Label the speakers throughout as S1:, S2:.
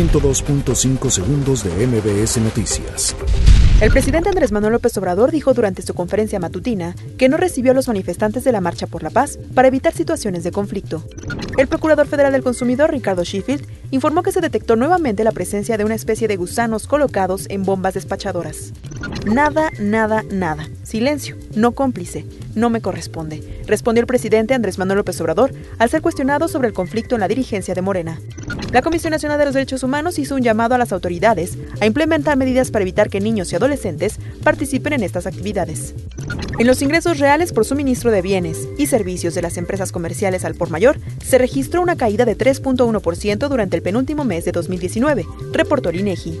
S1: 102.5 segundos de MBS Noticias.
S2: El presidente Andrés Manuel López Obrador dijo durante su conferencia matutina que no recibió a los manifestantes de la Marcha por la Paz para evitar situaciones de conflicto. El Procurador Federal del Consumidor, Ricardo Sheffield, informó que se detectó nuevamente la presencia de una especie de gusanos colocados en bombas despachadoras. Nada, nada, nada. Silencio, no cómplice, no me corresponde, respondió el presidente Andrés Manuel López Obrador al ser cuestionado sobre el conflicto en la dirigencia de Morena. La Comisión Nacional de los Derechos Humanos hizo un llamado a las autoridades a implementar medidas para evitar que niños y adolescentes participen en estas actividades. En los ingresos reales por suministro de bienes y servicios de las empresas comerciales al por mayor, se registró una caída de 3.1% durante el penúltimo mes de 2019, reportó el INEGI.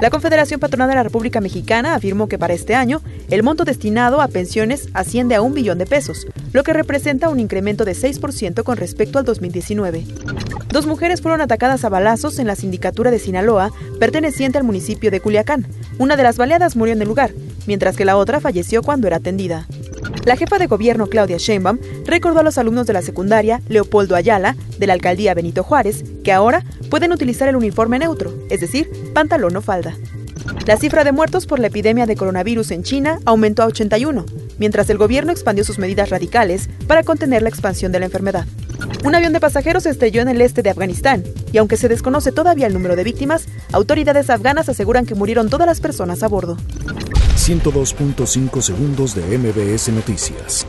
S2: La Confederación Patronal de la República Mexicana afirmó que para este año el monto destinado a pensiones asciende a un billón de pesos, lo que representa un incremento de 6% con respecto al 2019. Dos mujeres fueron atacadas a balazos en la sindicatura de Sinaloa, perteneciente al municipio de Culiacán. Una de las baleadas murió en el lugar, mientras que la otra falleció cuando era atendida. La jefa de gobierno Claudia Sheinbaum recordó a los alumnos de la secundaria Leopoldo Ayala de la alcaldía Benito Juárez que ahora pueden utilizar el uniforme neutro, es decir, pantalón o falda. La cifra de muertos por la epidemia de coronavirus en China aumentó a 81, mientras el gobierno expandió sus medidas radicales para contener la expansión de la enfermedad. Un avión de pasajeros se estrelló en el este de Afganistán, y aunque se desconoce todavía el número de víctimas, autoridades afganas aseguran que murieron todas las personas a bordo.
S1: 102.5 segundos de MBS Noticias.